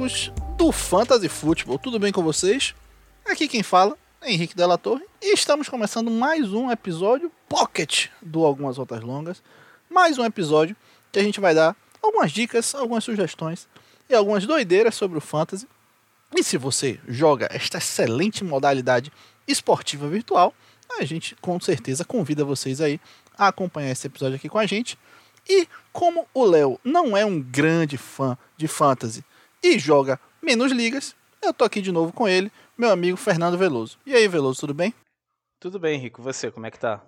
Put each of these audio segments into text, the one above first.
amigos do Fantasy Football, tudo bem com vocês? Aqui quem fala é Henrique Della Torre e estamos começando mais um episódio Pocket do Algumas Voltas Longas. Mais um episódio que a gente vai dar algumas dicas, algumas sugestões e algumas doideiras sobre o Fantasy. E se você joga esta excelente modalidade esportiva virtual, a gente com certeza convida vocês aí a acompanhar esse episódio aqui com a gente. E como o Léo não é um grande fã de fantasy e joga menos ligas, eu tô aqui de novo com ele, meu amigo Fernando Veloso. E aí, Veloso, tudo bem? Tudo bem, Rico. Você, como é que tá?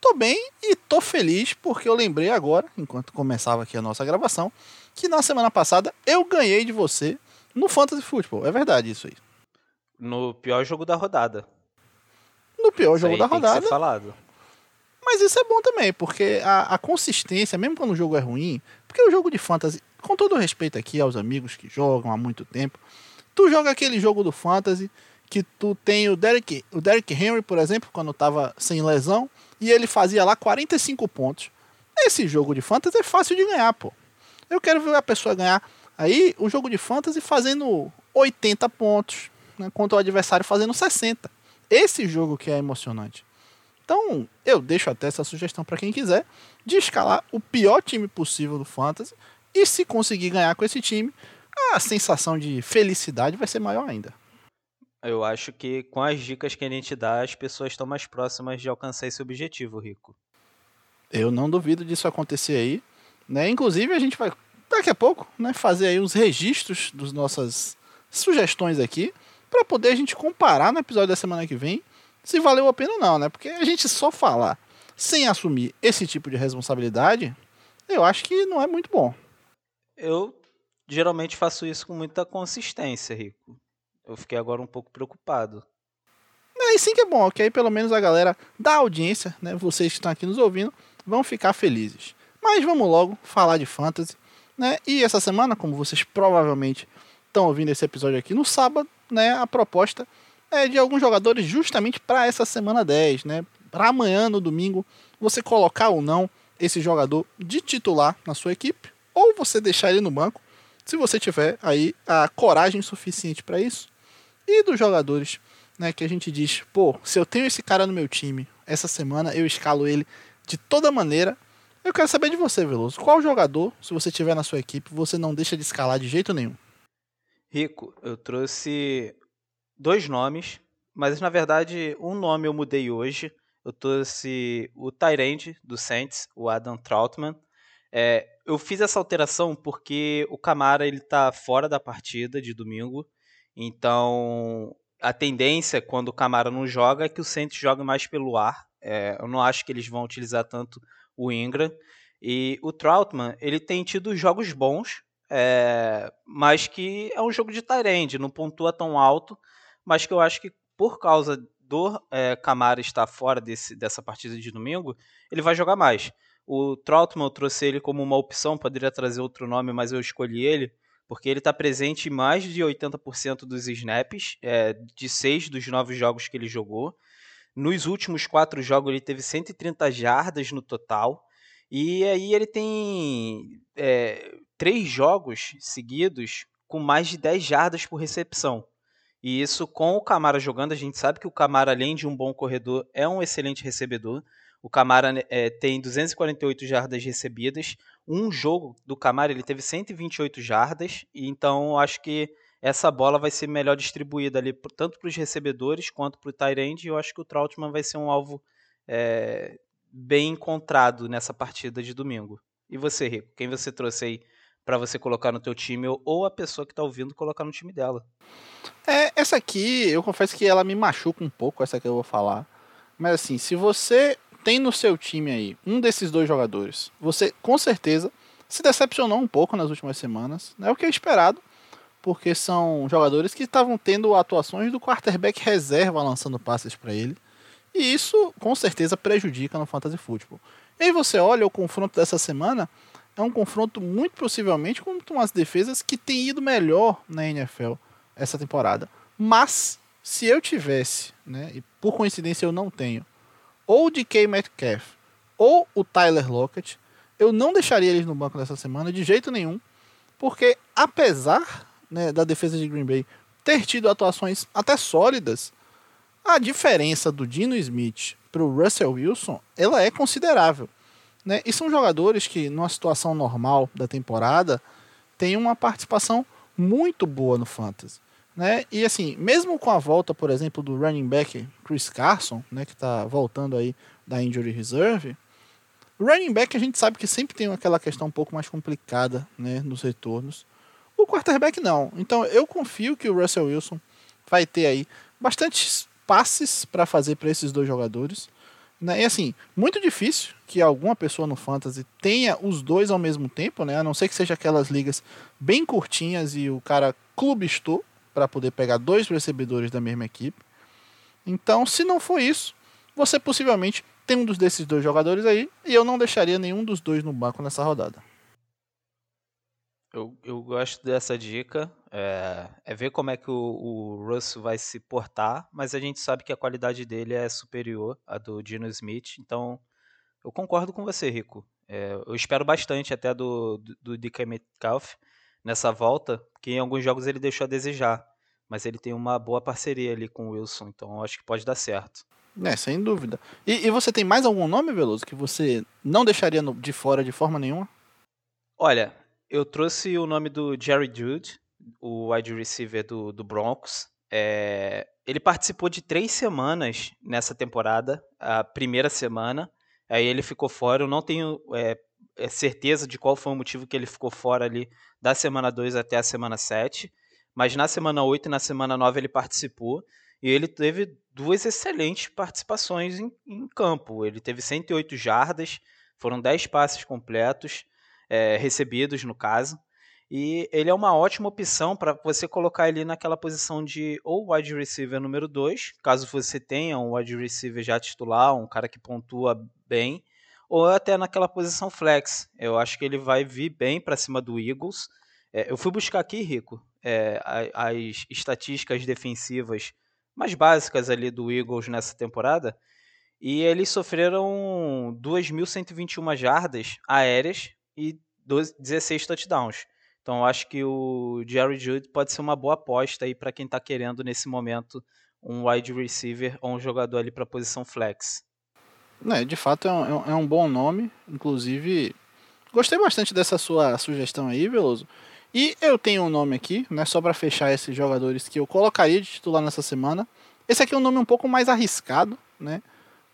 Tô bem e tô feliz porque eu lembrei agora, enquanto começava aqui a nossa gravação, que na semana passada eu ganhei de você no Fantasy Football. É verdade isso aí. No pior jogo da rodada. No pior isso jogo da rodada. Falado. Mas isso é bom também, porque a, a, consistência, mesmo quando o jogo é ruim, porque o jogo de fantasy, com todo respeito aqui aos amigos que jogam há muito tempo, tu joga aquele jogo do fantasy que tu tem o Derek, o Derek Henry, por exemplo, quando tava sem lesão, e ele fazia lá 45 pontos. Esse jogo de fantasy é fácil de ganhar, pô. Eu quero ver a pessoa ganhar aí o jogo de fantasy fazendo 80 pontos, né, contra o adversário fazendo 60. Esse jogo que é emocionante. Então, eu deixo até essa sugestão para quem quiser de escalar o pior time possível do Fantasy e se conseguir ganhar com esse time, a sensação de felicidade vai ser maior ainda. Eu acho que com as dicas que a gente dá, as pessoas estão mais próximas de alcançar esse objetivo, Rico. Eu não duvido disso acontecer aí. Né? Inclusive, a gente vai, daqui a pouco, né, fazer aí uns registros das nossas sugestões aqui, para poder a gente comparar no episódio da semana que vem se valeu a pena ou não, né? Porque a gente só falar sem assumir esse tipo de responsabilidade, eu acho que não é muito bom. Eu geralmente faço isso com muita consistência, Rico. Eu fiquei agora um pouco preocupado. É, e sim que é bom, que aí pelo menos a galera da audiência, né, vocês que estão aqui nos ouvindo, vão ficar felizes. Mas vamos logo falar de fantasy, né? E essa semana, como vocês provavelmente estão ouvindo esse episódio aqui no sábado, né, a proposta é, de alguns jogadores justamente para essa semana 10, né? Para amanhã, no domingo, você colocar ou não esse jogador de titular na sua equipe, ou você deixar ele no banco, se você tiver aí a coragem suficiente para isso. E dos jogadores, né, que a gente diz, pô, se eu tenho esse cara no meu time, essa semana eu escalo ele de toda maneira. Eu quero saber de você, Veloso. Qual jogador, se você tiver na sua equipe, você não deixa de escalar de jeito nenhum? Rico, eu trouxe dois nomes, mas na verdade um nome eu mudei hoje. Eu trouxe o Tyrande do Saints, o Adam Troutman. É, eu fiz essa alteração porque o Camara ele tá fora da partida de domingo, então a tendência quando o Camara não joga é que o Saints jogue mais pelo ar. É, eu não acho que eles vão utilizar tanto o Ingram. E o Troutman ele tem tido jogos bons, é, mas que é um jogo de Tyrande, não pontua tão alto mas que eu acho que por causa do é, Camara estar fora desse, dessa partida de domingo, ele vai jogar mais. O Troutman eu trouxe ele como uma opção, poderia trazer outro nome, mas eu escolhi ele porque ele está presente em mais de 80% dos snaps, é, de seis dos nove jogos que ele jogou. Nos últimos quatro jogos ele teve 130 jardas no total. E aí ele tem é, três jogos seguidos com mais de 10 jardas por recepção. E isso com o Camara jogando, a gente sabe que o Camara, além de um bom corredor, é um excelente recebedor. O Camara é, tem 248 jardas recebidas. Um jogo do Camara ele teve 128 jardas. Então acho que essa bola vai ser melhor distribuída ali tanto para os recebedores quanto para o Tyrande. E eu acho que o Trautmann vai ser um alvo é, bem encontrado nessa partida de domingo. E você, Rico? Quem você trouxe aí para você colocar no teu time ou a pessoa que está ouvindo colocar no time dela? É, essa aqui, eu confesso que ela me machuca um pouco, essa que eu vou falar. Mas assim, se você tem no seu time aí um desses dois jogadores, você com certeza se decepcionou um pouco nas últimas semanas. É o que é esperado, porque são jogadores que estavam tendo atuações do quarterback reserva lançando passes para ele. E isso com certeza prejudica no fantasy football. E aí você olha o confronto dessa semana, é um confronto muito possivelmente contra umas defesas que têm ido melhor na NFL essa temporada. Mas, se eu tivesse, né, e por coincidência eu não tenho, ou o DK Metcalf ou o Tyler Lockett, eu não deixaria eles no banco dessa semana de jeito nenhum, porque apesar né, da defesa de Green Bay ter tido atuações até sólidas, a diferença do Dino Smith para o Russell Wilson ela é considerável. Né? E são jogadores que, numa situação normal da temporada, têm uma participação muito boa no Fantasy. Né? E assim, mesmo com a volta, por exemplo, do running back Chris Carson, né, que está voltando aí da injury reserve, running back a gente sabe que sempre tem aquela questão um pouco mais complicada né, nos retornos. O quarterback não. Então eu confio que o Russell Wilson vai ter aí bastantes passes para fazer para esses dois jogadores. Né? E assim, muito difícil que alguma pessoa no Fantasy tenha os dois ao mesmo tempo, né? A não ser que seja aquelas ligas bem curtinhas e o cara clubistou para poder pegar dois recebedores da mesma equipe. Então, se não for isso, você possivelmente tem um dos desses dois jogadores aí e eu não deixaria nenhum dos dois no banco nessa rodada. Eu, eu gosto dessa dica. É, é ver como é que o, o vai se portar, mas a gente sabe que a qualidade dele é superior à do Dino Smith, então eu concordo com você, Rico. É, eu espero bastante até do, do, do DK Metcalf nessa volta, porque em alguns jogos ele deixou a desejar, mas ele tem uma boa parceria ali com o Wilson, então acho que pode dar certo. É, sem dúvida. E, e você tem mais algum nome, Veloso, que você não deixaria no, de fora de forma nenhuma? Olha, eu trouxe o nome do Jerry Jude, o wide receiver do, do Broncos. É, ele participou de três semanas nessa temporada, a primeira semana, aí ele ficou fora. Eu não tenho é certeza de qual foi o motivo que ele ficou fora ali da semana 2 até a semana 7, mas na semana 8 e na semana 9 ele participou e ele teve duas excelentes participações em, em campo. Ele teve 108 jardas, foram 10 passes completos, é, recebidos, no caso. E ele é uma ótima opção para você colocar ele naquela posição de ou wide receiver número 2, caso você tenha um wide receiver já titular, um cara que pontua bem, ou até naquela posição flex. Eu acho que ele vai vir bem para cima do Eagles. É, eu fui buscar aqui, Rico, é, as estatísticas defensivas mais básicas ali do Eagles nessa temporada. E eles sofreram 2.121 jardas aéreas e 12, 16 touchdowns. Então acho que o Jerry Jude pode ser uma boa aposta aí para quem está querendo nesse momento um wide receiver ou um jogador ali para posição flex. É, de fato é um, é um bom nome, inclusive gostei bastante dessa sua sugestão aí, Veloso. E eu tenho um nome aqui, né, só para fechar esses jogadores que eu colocaria de titular nessa semana. Esse aqui é um nome um pouco mais arriscado, né?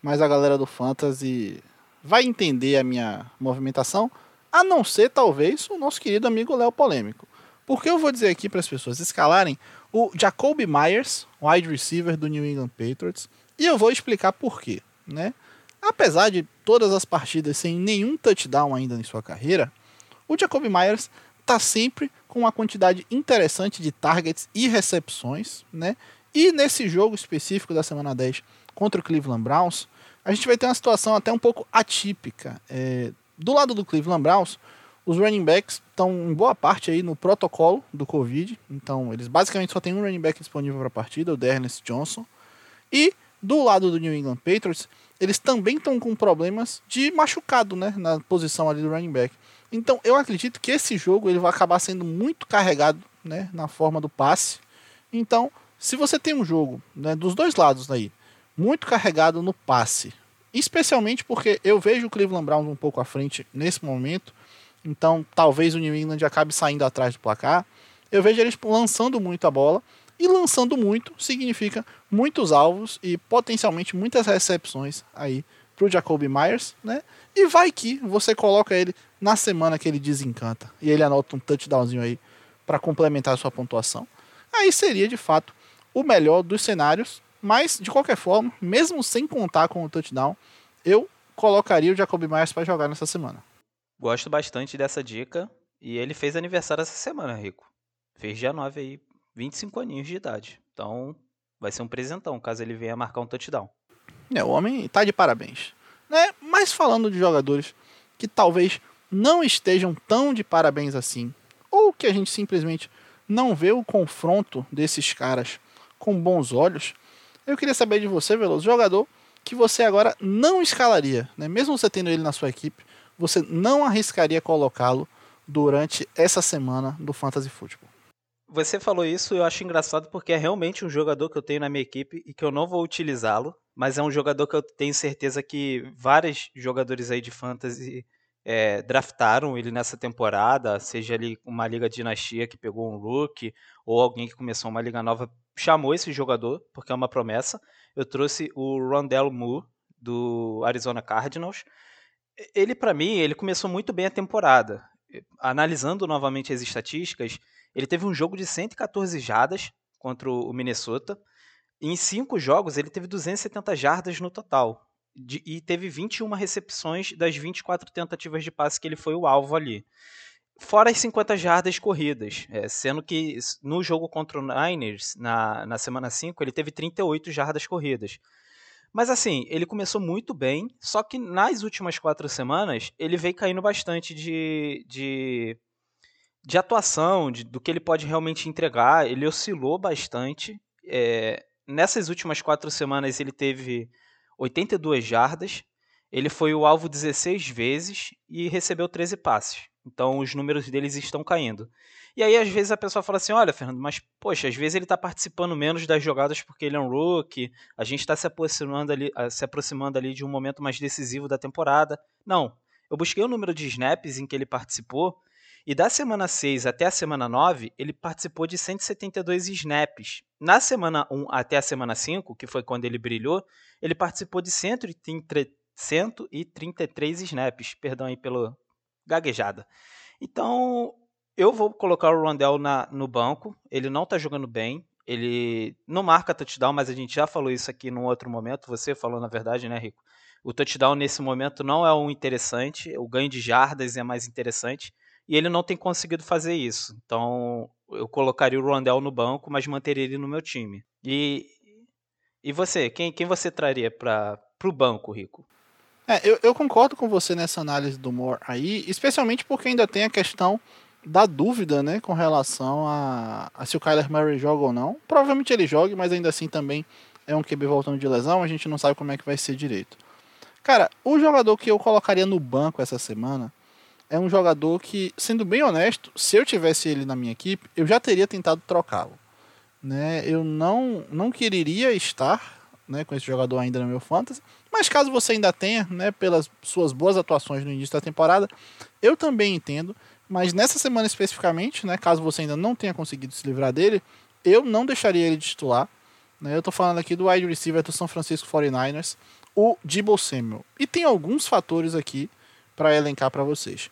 Mas a galera do Fantasy vai entender a minha movimentação a não ser talvez o nosso querido amigo Léo Polêmico. Porque eu vou dizer aqui para as pessoas escalarem o Jacoby Myers, wide receiver do New England Patriots, e eu vou explicar por quê, né? Apesar de todas as partidas sem nenhum touchdown ainda em sua carreira, o Jacoby Myers está sempre com uma quantidade interessante de targets e recepções, né? E nesse jogo específico da semana 10 contra o Cleveland Browns, a gente vai ter uma situação até um pouco atípica. É, do lado do Cleveland Browns, os running backs estão em boa parte aí no protocolo do Covid. Então, eles basicamente só tem um running back disponível para a partida, o Dernest Johnson. E do lado do New England Patriots, eles também estão com problemas de machucado, né, na posição ali do running back. Então, eu acredito que esse jogo ele vai acabar sendo muito carregado, né, na forma do passe. Então, se você tem um jogo, né, dos dois lados aí, muito carregado no passe, Especialmente porque eu vejo o Cleveland Browns um pouco à frente nesse momento. Então, talvez o New England acabe saindo atrás do placar. Eu vejo eles lançando muito a bola. E lançando muito significa muitos alvos e potencialmente muitas recepções aí pro Jacoby Myers, né? E vai que você coloca ele na semana que ele desencanta e ele anota um touchdownzinho aí para complementar a sua pontuação. Aí seria de fato o melhor dos cenários mas, de qualquer forma, mesmo sem contar com o touchdown, eu colocaria o Jacob Myers para jogar nessa semana. Gosto bastante dessa dica. E ele fez aniversário essa semana, Rico. Fez dia 9 aí, 25 aninhos de idade. Então, vai ser um presentão caso ele venha marcar um touchdown. É, o homem tá de parabéns. Né? Mas falando de jogadores que talvez não estejam tão de parabéns assim, ou que a gente simplesmente não vê o confronto desses caras com bons olhos, eu queria saber de você, Veloso, jogador que você agora não escalaria, né? mesmo você tendo ele na sua equipe, você não arriscaria colocá-lo durante essa semana do Fantasy Football. Você falou isso, eu acho engraçado porque é realmente um jogador que eu tenho na minha equipe e que eu não vou utilizá-lo, mas é um jogador que eu tenho certeza que vários jogadores aí de fantasy é, draftaram ele nessa temporada, seja ali uma liga dinastia que pegou um look ou alguém que começou uma liga nova chamou esse jogador porque é uma promessa. Eu trouxe o Rondell Moore do Arizona Cardinals. Ele para mim ele começou muito bem a temporada. Analisando novamente as estatísticas, ele teve um jogo de 114 jardas contra o Minnesota. Em cinco jogos, ele teve 270 jardas no total. De, e teve 21 recepções das 24 tentativas de passe que ele foi o alvo ali. Fora as 50 jardas corridas, é, sendo que no jogo contra o Niners, na, na semana 5, ele teve 38 jardas corridas. Mas assim, ele começou muito bem, só que nas últimas quatro semanas ele veio caindo bastante de, de de atuação, de, do que ele pode realmente entregar, ele oscilou bastante. É, nessas últimas quatro semanas ele teve 82 jardas, ele foi o alvo 16 vezes e recebeu 13 passes. Então os números deles estão caindo. E aí às vezes a pessoa fala assim, olha Fernando, mas poxa, às vezes ele está participando menos das jogadas porque ele é um rookie, a gente está se aproximando ali, se aproximando ali de um momento mais decisivo da temporada. Não, eu busquei o número de snaps em que ele participou e da semana 6 até a semana 9, ele participou de 172 snaps. Na semana 1 até a semana 5, que foi quando ele brilhou, ele participou de 133 snaps. Perdão aí pela gaguejada. Então, eu vou colocar o Rondell na, no banco. Ele não está jogando bem. Ele não marca touchdown, mas a gente já falou isso aqui num outro momento. Você falou, na verdade, né, Rico? O touchdown nesse momento não é o interessante. O ganho de jardas é mais interessante e ele não tem conseguido fazer isso. Então, eu colocaria o Rondell no banco, mas manteria ele no meu time. E, e você, quem, quem você traria para o banco, Rico? É, eu, eu, concordo com você nessa análise do Moore aí, especialmente porque ainda tem a questão da dúvida, né, com relação a, a se o Kyler Murray joga ou não. Provavelmente ele jogue, mas ainda assim também é um QB voltando de lesão, a gente não sabe como é que vai ser direito. Cara, o jogador que eu colocaria no banco essa semana é um jogador que, sendo bem honesto, se eu tivesse ele na minha equipe, eu já teria tentado trocá-lo. Né? Eu não, não quereria estar né, com esse jogador ainda no meu fantasy, mas caso você ainda tenha, né, pelas suas boas atuações no início da temporada, eu também entendo. Mas nessa semana especificamente, né, caso você ainda não tenha conseguido se livrar dele, eu não deixaria ele de titular. Né? Eu estou falando aqui do wide receiver do São Francisco 49ers, o Debo Samuel. E tem alguns fatores aqui para elencar para vocês.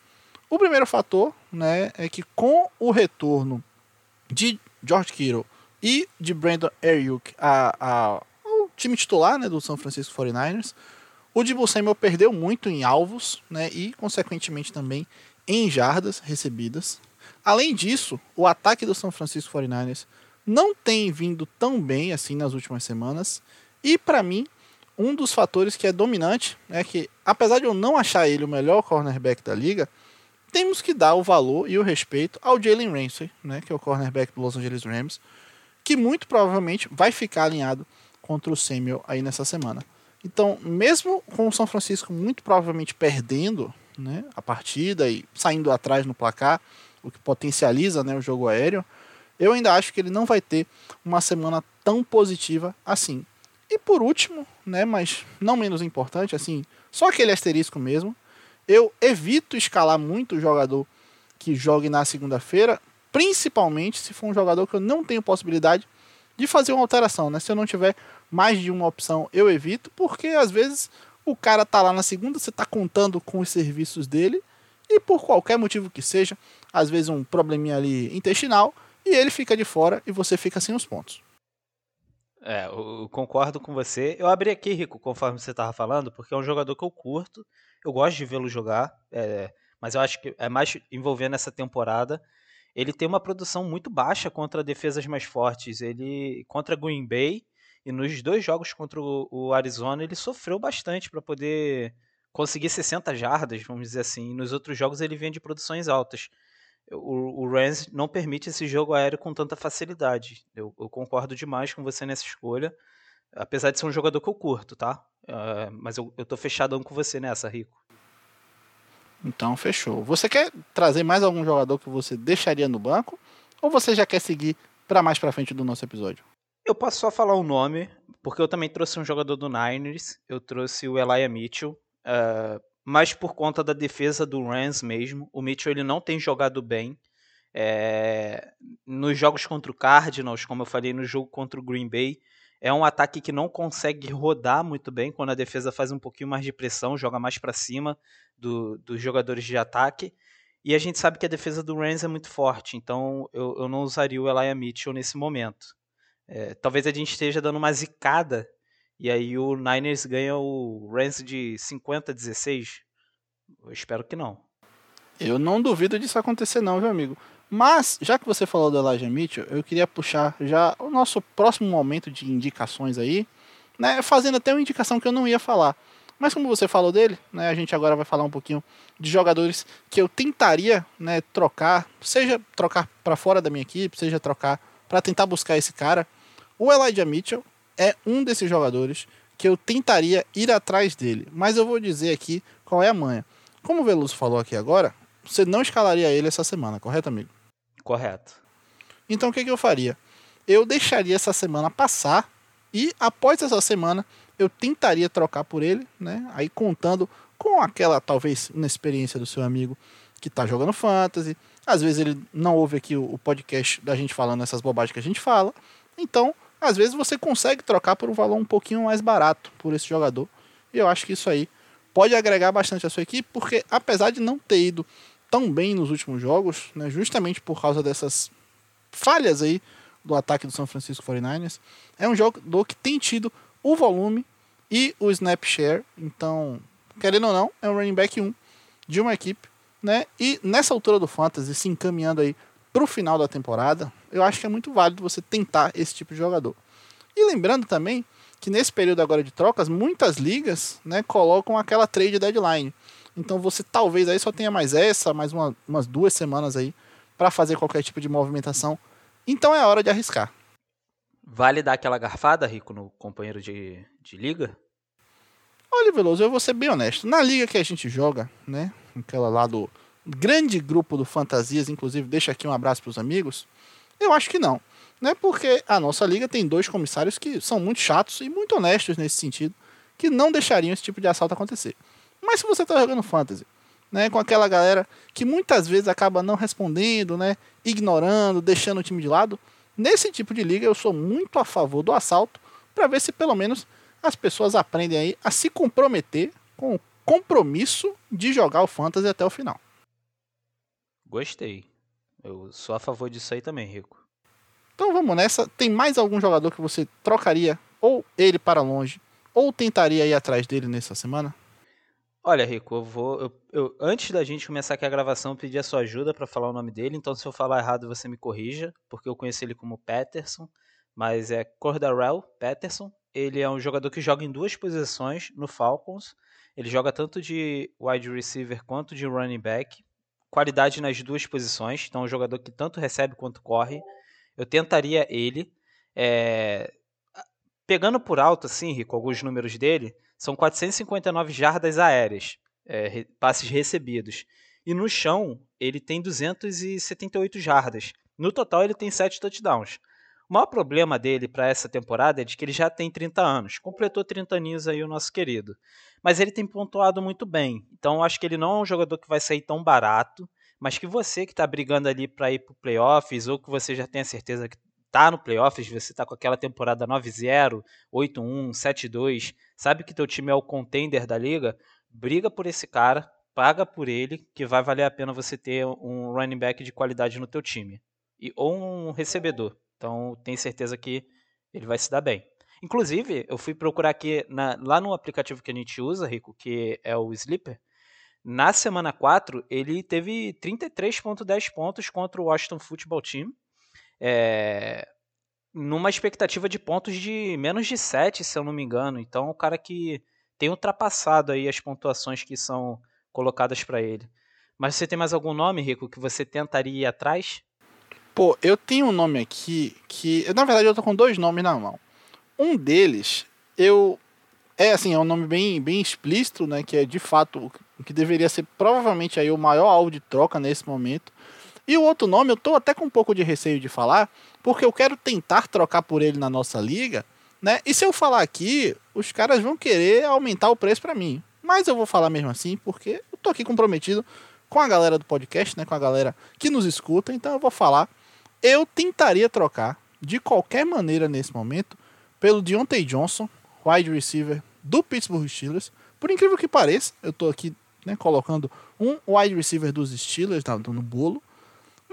O primeiro fator né, é que com o retorno de George Kittle e de Brandon Ayuk ao time titular né, do São Francisco 49ers, o Debo Samuel perdeu muito em alvos né, e, consequentemente, também em jardas recebidas. Além disso, o ataque do São Francisco 49ers não tem vindo tão bem assim nas últimas semanas. E, para mim, um dos fatores que é dominante é que, apesar de eu não achar ele o melhor cornerback da liga, temos que dar o valor e o respeito ao Jalen Ramsey, né, que é o cornerback do Los Angeles Rams, que muito provavelmente vai ficar alinhado contra o Samuel aí nessa semana. Então, mesmo com o São Francisco muito provavelmente perdendo né, a partida e saindo atrás no placar, o que potencializa né, o jogo aéreo, eu ainda acho que ele não vai ter uma semana tão positiva assim. E por último, né, mas não menos importante, assim, só aquele asterisco mesmo, eu evito escalar muito o jogador que jogue na segunda-feira, principalmente se for um jogador que eu não tenho possibilidade de fazer uma alteração, né? Se eu não tiver mais de uma opção, eu evito, porque às vezes o cara tá lá na segunda, você tá contando com os serviços dele e por qualquer motivo que seja, às vezes um probleminha ali intestinal, e ele fica de fora e você fica sem os pontos. É, eu concordo com você. Eu abri aqui, Rico, conforme você estava falando, porque é um jogador que eu curto eu gosto de vê-lo jogar, é, mas eu acho que é mais envolvendo essa temporada. Ele tem uma produção muito baixa contra defesas mais fortes. Ele contra Green Bay e nos dois jogos contra o, o Arizona ele sofreu bastante para poder conseguir 60 jardas, vamos dizer assim. E nos outros jogos ele vem de produções altas. O, o Rams não permite esse jogo aéreo com tanta facilidade. Eu, eu concordo demais com você nessa escolha. Apesar de ser um jogador que eu curto, tá? Uh, mas eu, eu tô fechadão com você nessa, Rico. Então, fechou. Você quer trazer mais algum jogador que você deixaria no banco? Ou você já quer seguir para mais para frente do nosso episódio? Eu posso só falar o um nome, porque eu também trouxe um jogador do Niners. Eu trouxe o Elijah Mitchell. Uh, mas por conta da defesa do Rams mesmo. O Mitchell ele não tem jogado bem. É, nos jogos contra o Cardinals, como eu falei no jogo contra o Green Bay, é um ataque que não consegue rodar muito bem quando a defesa faz um pouquinho mais de pressão, joga mais para cima do, dos jogadores de ataque. E a gente sabe que a defesa do Rams é muito forte, então eu, eu não usaria o Elijah Mitchell nesse momento. É, talvez a gente esteja dando uma zicada e aí o Niners ganha o Rams de 50 a 16. Eu espero que não. Eu não duvido disso acontecer não, viu amigo? Mas, já que você falou do Elijah Mitchell, eu queria puxar já o nosso próximo momento de indicações aí, né, fazendo até uma indicação que eu não ia falar. Mas como você falou dele, né, a gente agora vai falar um pouquinho de jogadores que eu tentaria né, trocar, seja trocar para fora da minha equipe, seja trocar para tentar buscar esse cara. O Elijah Mitchell é um desses jogadores que eu tentaria ir atrás dele, mas eu vou dizer aqui qual é a manha. Como o Veloso falou aqui agora, você não escalaria ele essa semana, correto, amigo? Correto. Então o que, que eu faria? Eu deixaria essa semana passar e após essa semana eu tentaria trocar por ele, né? Aí contando com aquela talvez inexperiência do seu amigo que está jogando fantasy. Às vezes ele não ouve aqui o podcast da gente falando essas bobagens que a gente fala. Então, às vezes você consegue trocar por um valor um pouquinho mais barato por esse jogador. E eu acho que isso aí pode agregar bastante à sua equipe, porque apesar de não ter ido tão bem nos últimos jogos, né, justamente por causa dessas falhas aí do ataque do São Francisco 49ers, é um jogador que tem tido o volume e o snap share. Então, querendo ou não, é um running back 1 de uma equipe, né? E nessa altura do fantasy, se encaminhando aí para o final da temporada, eu acho que é muito válido você tentar esse tipo de jogador. E lembrando também que nesse período agora de trocas, muitas ligas, né, colocam aquela trade deadline. Então você talvez aí só tenha mais essa, mais uma, umas duas semanas aí para fazer qualquer tipo de movimentação. Então é a hora de arriscar. Vale dar aquela garfada, Rico, no companheiro de, de liga? Olha, Veloso, eu vou ser bem honesto. Na liga que a gente joga, né? Aquela lá do grande grupo do Fantasias, inclusive, deixa aqui um abraço para os amigos. Eu acho que não. Né? Porque a nossa liga tem dois comissários que são muito chatos e muito honestos nesse sentido, que não deixariam esse tipo de assalto acontecer. Mas se você está jogando fantasy, né, com aquela galera que muitas vezes acaba não respondendo, né, ignorando, deixando o time de lado, nesse tipo de liga eu sou muito a favor do assalto para ver se pelo menos as pessoas aprendem aí a se comprometer com o compromisso de jogar o fantasy até o final. Gostei. Eu sou a favor disso aí também, Rico. Então vamos nessa. Tem mais algum jogador que você trocaria ou ele para longe ou tentaria ir atrás dele nessa semana? Olha, Rico, eu vou. Eu, eu, antes da gente começar aqui a gravação, pedir a sua ajuda para falar o nome dele. Então, se eu falar errado, você me corrija, porque eu conheci ele como Peterson, mas é Cordarrelle Peterson. Ele é um jogador que joga em duas posições no Falcons. Ele joga tanto de wide receiver quanto de running back. Qualidade nas duas posições. Então, é um jogador que tanto recebe quanto corre. Eu tentaria ele. É... Pegando por alto, assim, Rico, alguns números dele são 459 jardas aéreas, é, passes recebidos. E no chão, ele tem 278 jardas. No total, ele tem 7 touchdowns. O maior problema dele para essa temporada é de que ele já tem 30 anos. Completou 30 aninhos aí o nosso querido. Mas ele tem pontuado muito bem. Então, acho que ele não é um jogador que vai sair tão barato. Mas que você que está brigando ali para ir para playoffs, ou que você já tem a certeza que tá no playoffs, você tá com aquela temporada 9-0, 8-1, 7-2, sabe que teu time é o contender da liga, briga por esse cara, paga por ele, que vai valer a pena você ter um running back de qualidade no teu time. E, ou um recebedor. Então, tem certeza que ele vai se dar bem. Inclusive, eu fui procurar aqui na, lá no aplicativo que a gente usa, Rico, que é o Sleeper. Na semana 4, ele teve 33,10 pontos contra o Washington Football Team é, numa expectativa de pontos de menos de 7, se eu não me engano. Então, o cara que tem ultrapassado aí as pontuações que são colocadas para ele. Mas você tem mais algum nome, Rico, que você tentaria ir atrás? Pô, eu tenho um nome aqui que. Na verdade, eu tô com dois nomes na mão. Um deles, eu. É assim, é um nome bem, bem explícito, né? Que é de fato o que deveria ser provavelmente aí o maior alvo de troca nesse momento. E o outro nome eu tô até com um pouco de receio de falar, porque eu quero tentar trocar por ele na nossa liga, né? E se eu falar aqui, os caras vão querer aumentar o preço para mim. Mas eu vou falar mesmo assim, porque eu tô aqui comprometido com a galera do podcast, né, com a galera que nos escuta, então eu vou falar. Eu tentaria trocar de qualquer maneira nesse momento pelo Deontay Johnson, wide receiver do Pittsburgh Steelers. Por incrível que pareça, eu tô aqui né, colocando um wide receiver dos Steelers no, no bolo,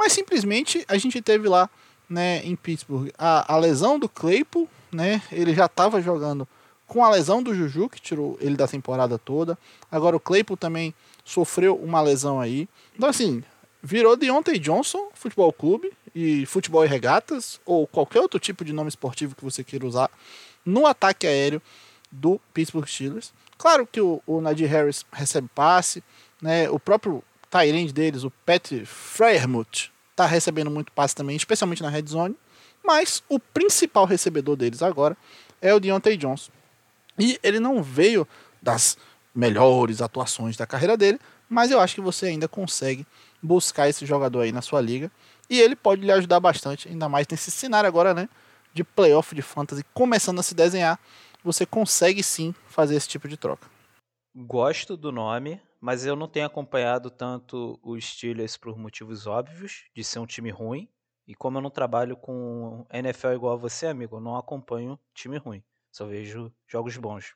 mas simplesmente a gente teve lá né, em Pittsburgh a, a lesão do Claypool, né, ele já estava jogando com a lesão do Juju, que tirou ele da temporada toda. Agora o Claypool também sofreu uma lesão aí. Então, assim, virou Deontay Johnson Futebol Clube e Futebol e Regatas, ou qualquer outro tipo de nome esportivo que você queira usar, no ataque aéreo do Pittsburgh Steelers. Claro que o, o Nadir Harris recebe passe, né? o próprio Tyrande deles, o Pat Freiermuth, está recebendo muito passe também, especialmente na red zone, mas o principal recebedor deles agora é o Deontay Johnson. E ele não veio das melhores atuações da carreira dele, mas eu acho que você ainda consegue buscar esse jogador aí na sua liga e ele pode lhe ajudar bastante, ainda mais nesse cenário agora, né, de playoff de fantasy começando a se desenhar, você consegue sim fazer esse tipo de troca. Gosto do nome, mas eu não tenho acompanhado tanto os Steelers por motivos óbvios, de ser um time ruim, e como eu não trabalho com NFL igual a você, amigo, eu não acompanho time ruim. Só vejo jogos bons.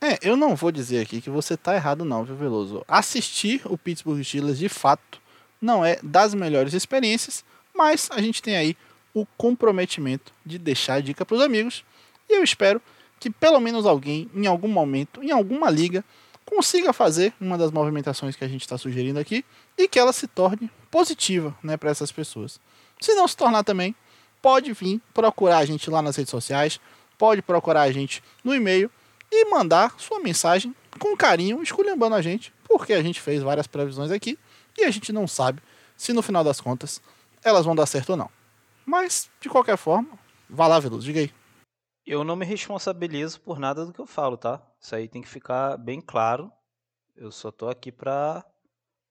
É, eu não vou dizer aqui que você tá errado não, viu, Veloso? Assistir o Pittsburgh Steelers de fato não é das melhores experiências, mas a gente tem aí o comprometimento de deixar a dica para os amigos e eu espero que pelo menos alguém, em algum momento, em alguma liga, consiga fazer uma das movimentações que a gente está sugerindo aqui e que ela se torne positiva né, para essas pessoas. Se não se tornar também, pode vir procurar a gente lá nas redes sociais, pode procurar a gente no e-mail e mandar sua mensagem com carinho, esculhambando a gente, porque a gente fez várias previsões aqui e a gente não sabe se no final das contas elas vão dar certo ou não. Mas, de qualquer forma, vá lá, Veloso, diga aí. Eu não me responsabilizo por nada do que eu falo, tá? Isso aí tem que ficar bem claro. Eu só tô aqui pra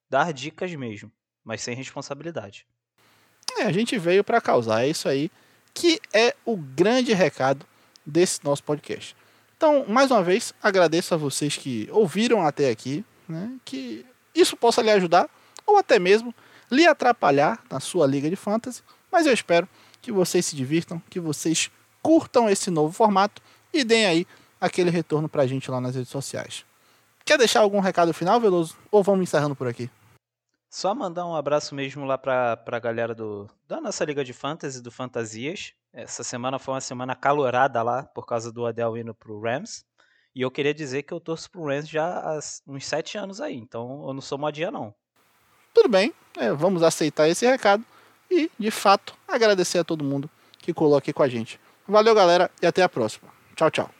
dar dicas mesmo, mas sem responsabilidade. É, a gente veio para causar, é isso aí que é o grande recado desse nosso podcast. Então, mais uma vez, agradeço a vocês que ouviram até aqui, né, que isso possa lhe ajudar ou até mesmo lhe atrapalhar na sua liga de fantasy, mas eu espero que vocês se divirtam, que vocês curtam esse novo formato e deem aí aquele retorno pra gente lá nas redes sociais. Quer deixar algum recado final, Veloso? Ou vamos encerrando por aqui? Só mandar um abraço mesmo lá pra, pra galera do, da nossa Liga de Fantasy, do Fantasias. Essa semana foi uma semana calorada lá, por causa do Adel indo pro Rams. E eu queria dizer que eu torço pro Rams já há uns sete anos aí, então eu não sou modinha não. Tudo bem, é, vamos aceitar esse recado e, de fato, agradecer a todo mundo que colou aqui com a gente. Valeu, galera, e até a próxima. Tchau, tchau.